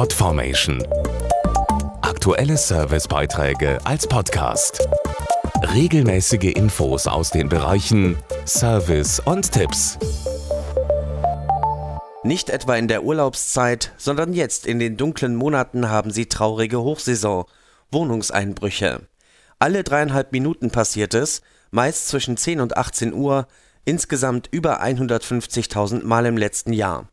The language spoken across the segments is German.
Podformation. Aktuelle Servicebeiträge als Podcast. Regelmäßige Infos aus den Bereichen Service und Tipps. Nicht etwa in der Urlaubszeit, sondern jetzt in den dunklen Monaten haben sie traurige Hochsaison, Wohnungseinbrüche. Alle dreieinhalb Minuten passiert es, meist zwischen 10 und 18 Uhr, insgesamt über 150.000 Mal im letzten Jahr.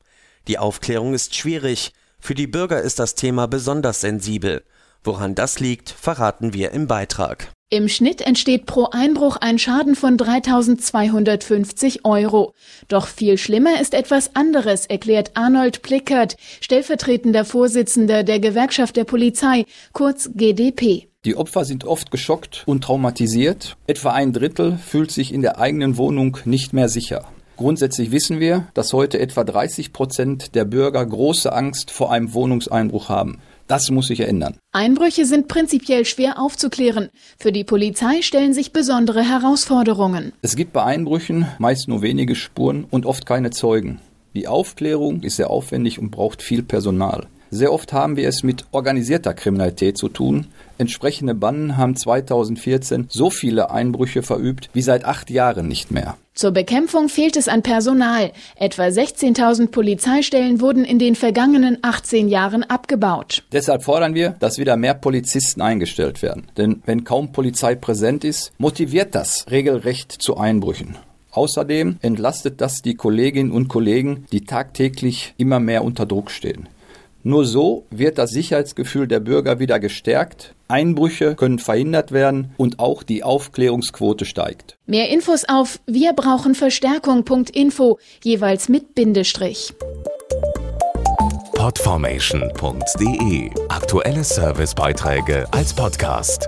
Die Aufklärung ist schwierig, für die Bürger ist das Thema besonders sensibel. Woran das liegt, verraten wir im Beitrag. Im Schnitt entsteht pro Einbruch ein Schaden von 3250 Euro. Doch viel schlimmer ist etwas anderes, erklärt Arnold Plickert, stellvertretender Vorsitzender der Gewerkschaft der Polizei, kurz GDP. Die Opfer sind oft geschockt und traumatisiert. Etwa ein Drittel fühlt sich in der eigenen Wohnung nicht mehr sicher. Grundsätzlich wissen wir, dass heute etwa 30 Prozent der Bürger große Angst vor einem Wohnungseinbruch haben. Das muss sich ändern. Einbrüche sind prinzipiell schwer aufzuklären. Für die Polizei stellen sich besondere Herausforderungen. Es gibt bei Einbrüchen meist nur wenige Spuren und oft keine Zeugen. Die Aufklärung ist sehr aufwendig und braucht viel Personal. Sehr oft haben wir es mit organisierter Kriminalität zu tun. Entsprechende Banden haben 2014 so viele Einbrüche verübt wie seit acht Jahren nicht mehr. Zur Bekämpfung fehlt es an Personal. Etwa 16.000 Polizeistellen wurden in den vergangenen 18 Jahren abgebaut. Deshalb fordern wir, dass wieder mehr Polizisten eingestellt werden. Denn wenn kaum Polizei präsent ist, motiviert das regelrecht zu Einbrüchen. Außerdem entlastet das die Kolleginnen und Kollegen, die tagtäglich immer mehr unter Druck stehen. Nur so wird das Sicherheitsgefühl der Bürger wieder gestärkt, Einbrüche können verhindert werden und auch die Aufklärungsquote steigt. Mehr Infos auf wir brauchen Verstärkung.info, jeweils mit Bindestrich. Podformation.de Aktuelle Servicebeiträge als Podcast.